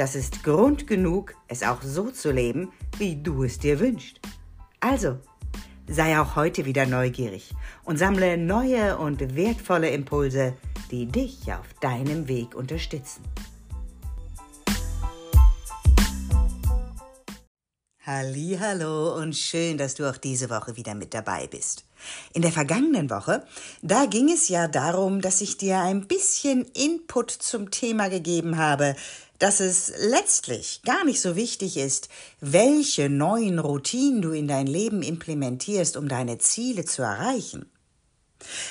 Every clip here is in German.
das ist Grund genug, es auch so zu leben, wie du es dir wünschst. Also, sei auch heute wieder neugierig und sammle neue und wertvolle Impulse, die dich auf deinem Weg unterstützen. Hallo und schön, dass du auch diese Woche wieder mit dabei bist. In der vergangenen Woche, da ging es ja darum, dass ich dir ein bisschen Input zum Thema gegeben habe, dass es letztlich gar nicht so wichtig ist, welche neuen Routinen du in dein Leben implementierst, um deine Ziele zu erreichen,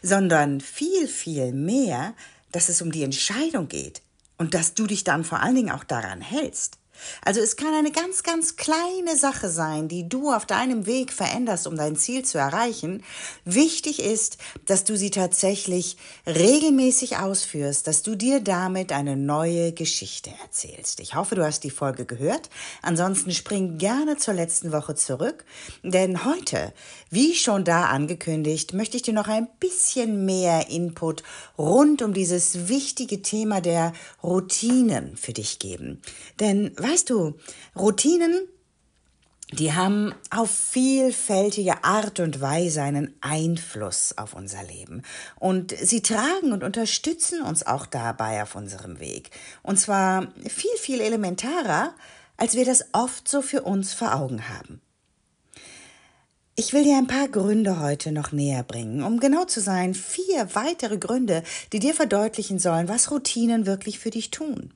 sondern viel, viel mehr, dass es um die Entscheidung geht und dass du dich dann vor allen Dingen auch daran hältst. Also es kann eine ganz, ganz kleine Sache sein, die du auf deinem Weg veränderst, um dein Ziel zu erreichen. Wichtig ist, dass du sie tatsächlich regelmäßig ausführst, dass du dir damit eine neue Geschichte erzählst. Ich hoffe, du hast die Folge gehört. Ansonsten spring gerne zur letzten Woche zurück, denn heute, wie schon da angekündigt, möchte ich dir noch ein bisschen mehr Input rund um dieses wichtige Thema der Routinen für dich geben. Denn weißt du, Routinen, die haben auf vielfältige Art und Weise einen Einfluss auf unser Leben. Und sie tragen und unterstützen uns auch dabei auf unserem Weg. Und zwar viel, viel elementarer, als wir das oft so für uns vor Augen haben. Ich will dir ein paar Gründe heute noch näher bringen, um genau zu sein, vier weitere Gründe, die dir verdeutlichen sollen, was Routinen wirklich für dich tun.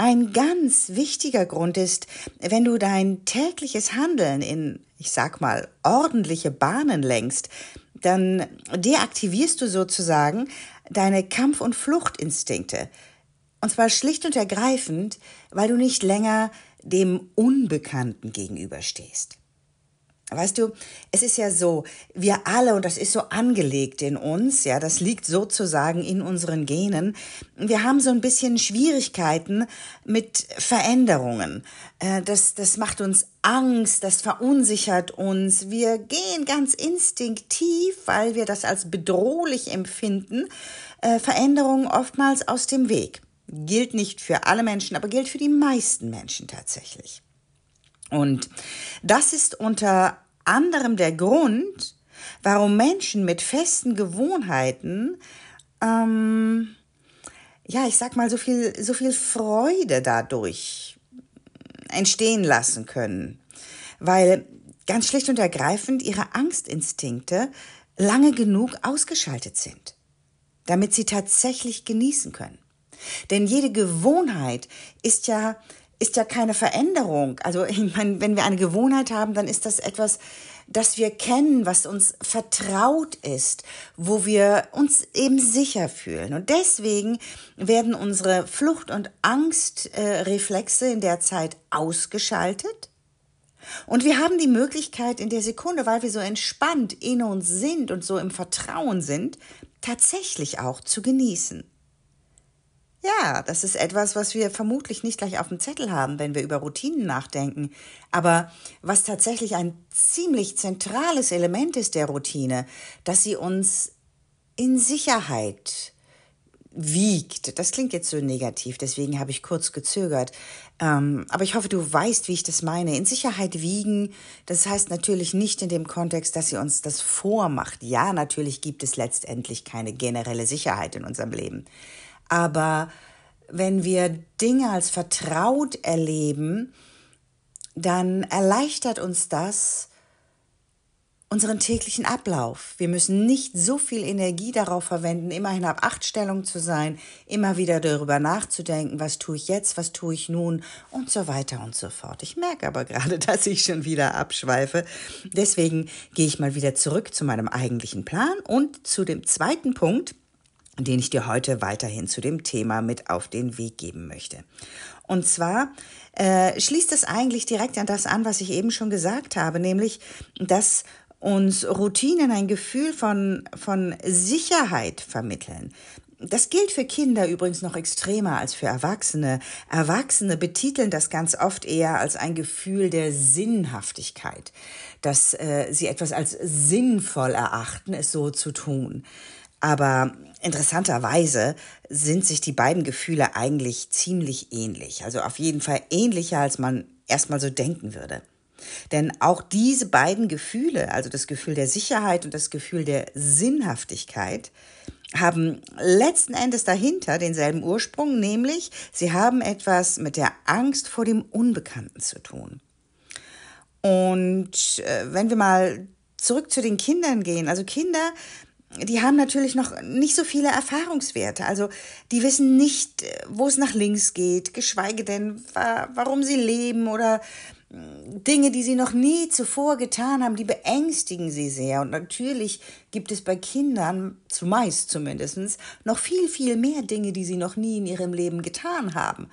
Ein ganz wichtiger Grund ist, wenn du dein tägliches Handeln in, ich sag mal, ordentliche Bahnen lenkst, dann deaktivierst du sozusagen deine Kampf- und Fluchtinstinkte. Und zwar schlicht und ergreifend, weil du nicht länger dem Unbekannten gegenüberstehst. Weißt du, es ist ja so, wir alle, und das ist so angelegt in uns, ja, das liegt sozusagen in unseren Genen, wir haben so ein bisschen Schwierigkeiten mit Veränderungen. Äh, das, das macht uns Angst, das verunsichert uns. Wir gehen ganz instinktiv, weil wir das als bedrohlich empfinden, äh, Veränderungen oftmals aus dem Weg. Gilt nicht für alle Menschen, aber gilt für die meisten Menschen tatsächlich. Und das ist unter anderem der Grund, warum Menschen mit festen Gewohnheiten, ähm, ja, ich sag mal, so viel, so viel Freude dadurch entstehen lassen können. Weil ganz schlicht und ergreifend ihre Angstinstinkte lange genug ausgeschaltet sind, damit sie tatsächlich genießen können. Denn jede Gewohnheit ist ja ist ja keine Veränderung. Also ich meine, wenn wir eine Gewohnheit haben, dann ist das etwas, das wir kennen, was uns vertraut ist, wo wir uns eben sicher fühlen. Und deswegen werden unsere Flucht- und Angstreflexe in der Zeit ausgeschaltet. Und wir haben die Möglichkeit in der Sekunde, weil wir so entspannt in uns sind und so im Vertrauen sind, tatsächlich auch zu genießen. Ja, das ist etwas, was wir vermutlich nicht gleich auf dem Zettel haben, wenn wir über Routinen nachdenken. Aber was tatsächlich ein ziemlich zentrales Element ist der Routine, dass sie uns in Sicherheit wiegt. Das klingt jetzt so negativ, deswegen habe ich kurz gezögert. Ähm, aber ich hoffe, du weißt, wie ich das meine. In Sicherheit wiegen, das heißt natürlich nicht in dem Kontext, dass sie uns das vormacht. Ja, natürlich gibt es letztendlich keine generelle Sicherheit in unserem Leben. Aber wenn wir Dinge als vertraut erleben, dann erleichtert uns das unseren täglichen Ablauf. Wir müssen nicht so viel Energie darauf verwenden, immerhin ab Achtstellung zu sein, immer wieder darüber nachzudenken, was tue ich jetzt, was tue ich nun und so weiter und so fort. Ich merke aber gerade, dass ich schon wieder abschweife. Deswegen gehe ich mal wieder zurück zu meinem eigentlichen Plan und zu dem zweiten Punkt, den ich dir heute weiterhin zu dem Thema mit auf den Weg geben möchte. Und zwar äh, schließt es eigentlich direkt an das an, was ich eben schon gesagt habe, nämlich, dass uns Routinen ein Gefühl von, von Sicherheit vermitteln. Das gilt für Kinder übrigens noch extremer als für Erwachsene. Erwachsene betiteln das ganz oft eher als ein Gefühl der Sinnhaftigkeit, dass äh, sie etwas als sinnvoll erachten, es so zu tun. Aber interessanterweise sind sich die beiden Gefühle eigentlich ziemlich ähnlich. Also auf jeden Fall ähnlicher, als man erstmal so denken würde. Denn auch diese beiden Gefühle, also das Gefühl der Sicherheit und das Gefühl der Sinnhaftigkeit, haben letzten Endes dahinter denselben Ursprung, nämlich sie haben etwas mit der Angst vor dem Unbekannten zu tun. Und äh, wenn wir mal zurück zu den Kindern gehen, also Kinder die haben natürlich noch nicht so viele Erfahrungswerte. Also die wissen nicht, wo es nach links geht, geschweige denn, warum sie leben oder hm, Dinge, die sie noch nie zuvor getan haben, die beängstigen sie sehr. Und natürlich gibt es bei Kindern, zumeist zumindest, noch viel, viel mehr Dinge, die sie noch nie in ihrem Leben getan haben.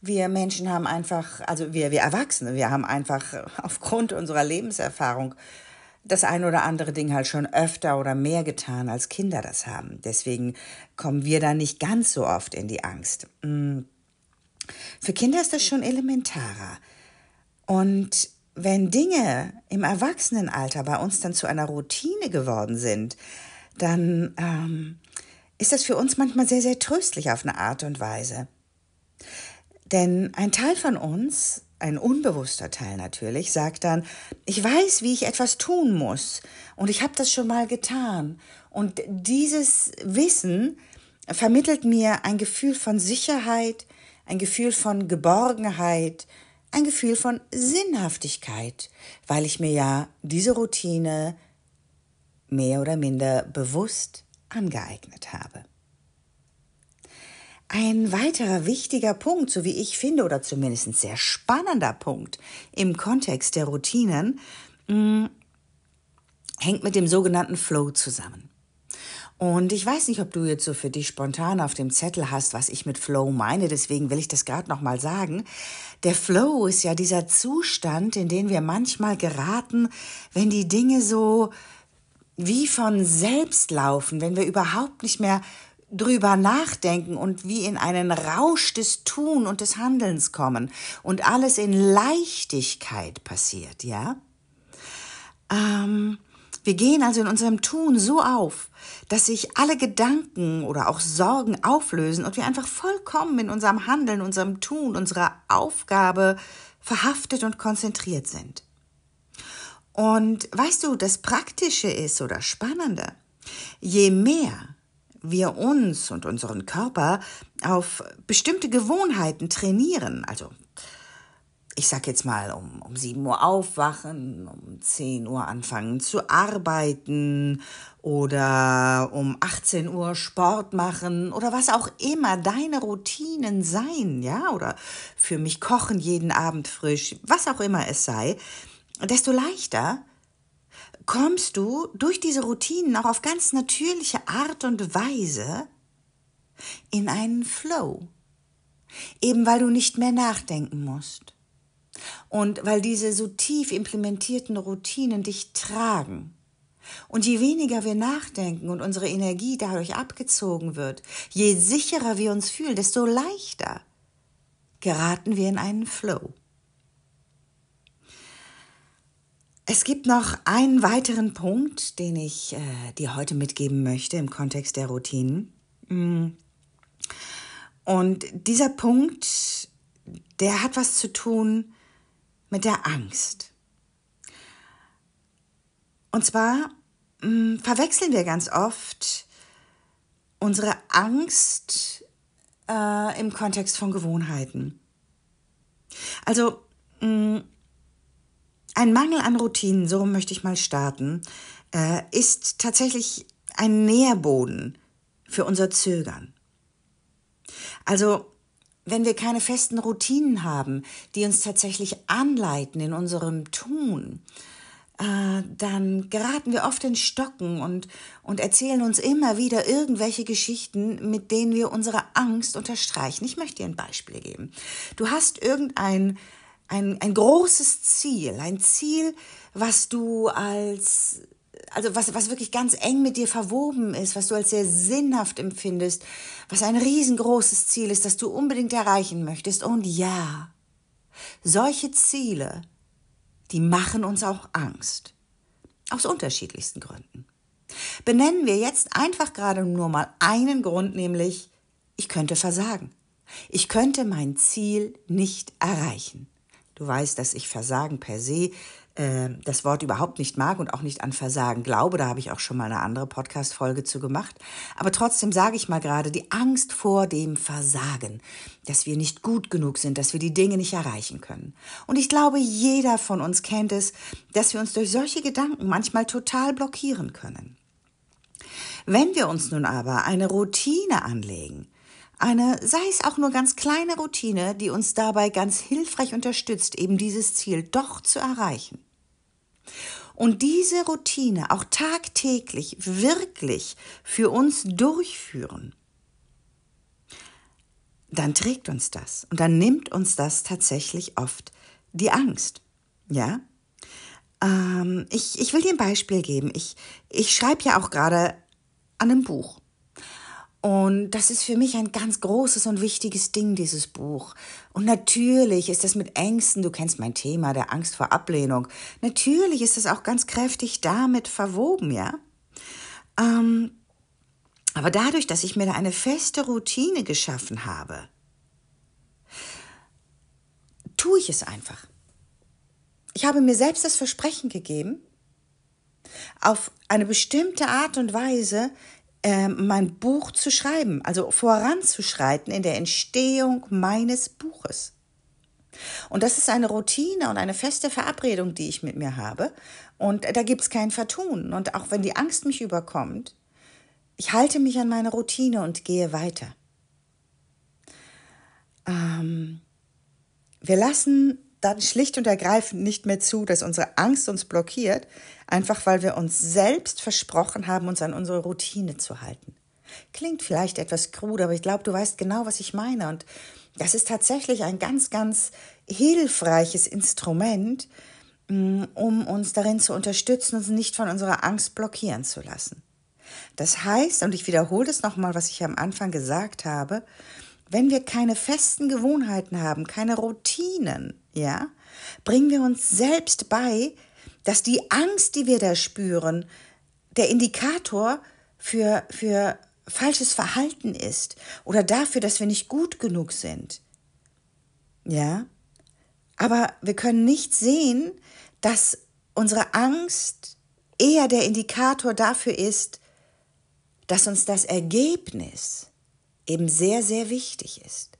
Wir Menschen haben einfach, also wir, wir Erwachsene, wir haben einfach aufgrund unserer Lebenserfahrung das ein oder andere Ding halt schon öfter oder mehr getan, als Kinder das haben. Deswegen kommen wir da nicht ganz so oft in die Angst. Mm. Für Kinder ist das schon elementarer. Und wenn Dinge im Erwachsenenalter bei uns dann zu einer Routine geworden sind, dann ähm, ist das für uns manchmal sehr, sehr tröstlich auf eine Art und Weise. Denn ein Teil von uns ein unbewusster Teil natürlich, sagt dann, ich weiß, wie ich etwas tun muss und ich habe das schon mal getan. Und dieses Wissen vermittelt mir ein Gefühl von Sicherheit, ein Gefühl von Geborgenheit, ein Gefühl von Sinnhaftigkeit, weil ich mir ja diese Routine mehr oder minder bewusst angeeignet habe. Ein weiterer wichtiger Punkt, so wie ich finde, oder zumindest ein sehr spannender Punkt im Kontext der Routinen, mm, hängt mit dem sogenannten Flow zusammen. Und ich weiß nicht, ob du jetzt so für dich spontan auf dem Zettel hast, was ich mit Flow meine, deswegen will ich das gerade nochmal sagen. Der Flow ist ja dieser Zustand, in den wir manchmal geraten, wenn die Dinge so wie von selbst laufen, wenn wir überhaupt nicht mehr drüber nachdenken und wie in einen Rausch des Tun und des Handelns kommen und alles in Leichtigkeit passiert, ja? Ähm, wir gehen also in unserem Tun so auf, dass sich alle Gedanken oder auch Sorgen auflösen und wir einfach vollkommen in unserem Handeln, unserem Tun, unserer Aufgabe verhaftet und konzentriert sind. Und weißt du, das Praktische ist oder Spannende, je mehr wir uns und unseren Körper auf bestimmte Gewohnheiten trainieren, also ich sag jetzt mal, um, um 7 Uhr aufwachen, um 10 Uhr anfangen zu arbeiten oder um 18 Uhr Sport machen oder was auch immer deine Routinen sein, ja, oder für mich kochen jeden Abend frisch, was auch immer es sei, desto leichter kommst du durch diese Routinen auch auf ganz natürliche Art und Weise in einen Flow. Eben weil du nicht mehr nachdenken musst. Und weil diese so tief implementierten Routinen dich tragen. Und je weniger wir nachdenken und unsere Energie dadurch abgezogen wird, je sicherer wir uns fühlen, desto leichter geraten wir in einen Flow. Es gibt noch einen weiteren Punkt, den ich äh, dir heute mitgeben möchte im Kontext der Routinen. Mm. Und dieser Punkt, der hat was zu tun mit der Angst. Und zwar mh, mm, verwechseln wir ganz oft unsere Angst äh, im Kontext von Gewohnheiten. Also mh, mm, ein Mangel an Routinen, so möchte ich mal starten, äh, ist tatsächlich ein Nährboden für unser Zögern. Also, wenn wir keine festen Routinen haben, die uns tatsächlich anleiten in unserem Tun, äh, dann geraten wir oft in Stocken und, und erzählen uns immer wieder irgendwelche Geschichten, mit denen wir unsere Angst unterstreichen. Ich möchte dir ein Beispiel geben. Du hast irgendein ein, ein großes Ziel, ein Ziel, was du als also was, was wirklich ganz eng mit dir verwoben ist, was du als sehr sinnhaft empfindest, was ein riesengroßes Ziel ist, das du unbedingt erreichen möchtest. Und ja, solche Ziele, die machen uns auch Angst. Aus unterschiedlichsten Gründen. Benennen wir jetzt einfach gerade nur mal einen Grund, nämlich ich könnte versagen. Ich könnte mein Ziel nicht erreichen. Du weißt, dass ich Versagen per se äh, das Wort überhaupt nicht mag und auch nicht an Versagen glaube. Da habe ich auch schon mal eine andere Podcast-Folge zu gemacht. Aber trotzdem sage ich mal gerade die Angst vor dem Versagen, dass wir nicht gut genug sind, dass wir die Dinge nicht erreichen können. Und ich glaube, jeder von uns kennt es, dass wir uns durch solche Gedanken manchmal total blockieren können. Wenn wir uns nun aber eine Routine anlegen, eine, sei es auch nur ganz kleine Routine, die uns dabei ganz hilfreich unterstützt, eben dieses Ziel doch zu erreichen. Und diese Routine auch tagtäglich wirklich für uns durchführen, dann trägt uns das und dann nimmt uns das tatsächlich oft die Angst. Ja? Ähm, ich, ich will dir ein Beispiel geben. Ich, ich schreibe ja auch gerade an einem Buch. Und das ist für mich ein ganz großes und wichtiges Ding, dieses Buch. Und natürlich ist das mit Ängsten, du kennst mein Thema, der Angst vor Ablehnung, natürlich ist das auch ganz kräftig damit verwoben, ja. Ähm, aber dadurch, dass ich mir da eine feste Routine geschaffen habe, tue ich es einfach. Ich habe mir selbst das Versprechen gegeben, auf eine bestimmte Art und Weise äh, mein Buch zu schreiben, also voranzuschreiten in der Entstehung meines Buches. Und das ist eine Routine und eine feste Verabredung, die ich mit mir habe. Und da gibt es kein Vertun. Und auch wenn die Angst mich überkommt, ich halte mich an meine Routine und gehe weiter. Ähm, wir lassen dann schlicht und ergreifend nicht mehr zu, dass unsere Angst uns blockiert, einfach weil wir uns selbst versprochen haben, uns an unsere Routine zu halten. Klingt vielleicht etwas krude, aber ich glaube, du weißt genau, was ich meine. Und das ist tatsächlich ein ganz, ganz hilfreiches Instrument, mm, um uns darin zu unterstützen, uns nicht von unserer Angst blockieren zu lassen. Das heißt, und ich wiederhole es nochmal, was ich am Anfang gesagt habe, wenn wir keine festen Gewohnheiten haben, keine Routinen, ja, bringen wir uns selbst bei, dass die Angst, die wir da spüren, der Indikator für, für falsches Verhalten ist oder dafür, dass wir nicht gut genug sind. Ja, aber wir können nicht sehen, dass unsere Angst eher der Indikator dafür ist, dass uns das Ergebnis eben sehr, sehr wichtig ist.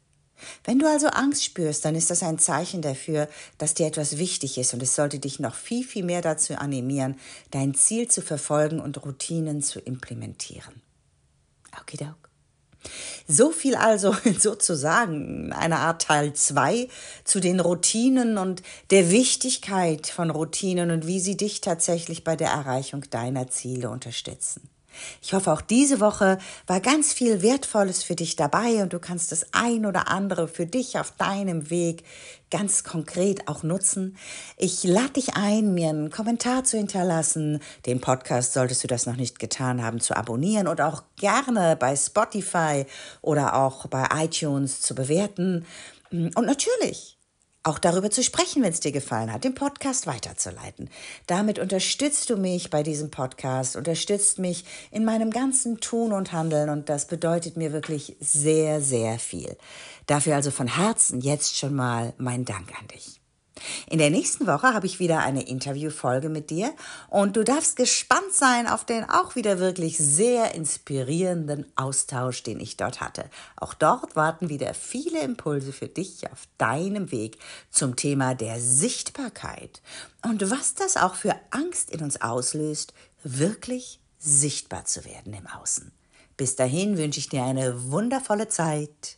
Wenn du also Angst spürst, dann ist das ein Zeichen dafür, dass dir etwas wichtig ist und es sollte dich noch viel, viel mehr dazu animieren, dein Ziel zu verfolgen und Routinen zu implementieren. Okidok. So viel also sozusagen eine Art Teil 2 zu den Routinen und der Wichtigkeit von Routinen und wie sie dich tatsächlich bei der Erreichung deiner Ziele unterstützen. Ich hoffe, auch diese Woche war ganz viel Wertvolles für dich dabei und du kannst das ein oder andere für dich auf deinem Weg ganz konkret auch nutzen. Ich lade dich ein, mir einen Kommentar zu hinterlassen. Den Podcast solltest du das noch nicht getan haben, zu abonnieren und auch gerne bei Spotify oder auch bei iTunes zu bewerten. Und natürlich auch darüber zu sprechen, wenn es dir gefallen hat, den Podcast weiterzuleiten. Damit unterstützt du mich bei diesem Podcast, unterstützt mich in meinem ganzen Tun und Handeln und das bedeutet mir wirklich sehr, sehr viel. Dafür also von Herzen jetzt schon mal mein Dank an dich. In der nächsten Woche habe ich wieder eine Interviewfolge mit dir und du darfst gespannt sein auf den auch wieder wirklich sehr inspirierenden Austausch, den ich dort hatte. Auch dort warten wieder viele Impulse für dich auf deinem Weg zum Thema der Sichtbarkeit und was das auch für Angst in uns auslöst, wirklich sichtbar zu werden im Außen. Bis dahin wünsche ich dir eine wundervolle Zeit.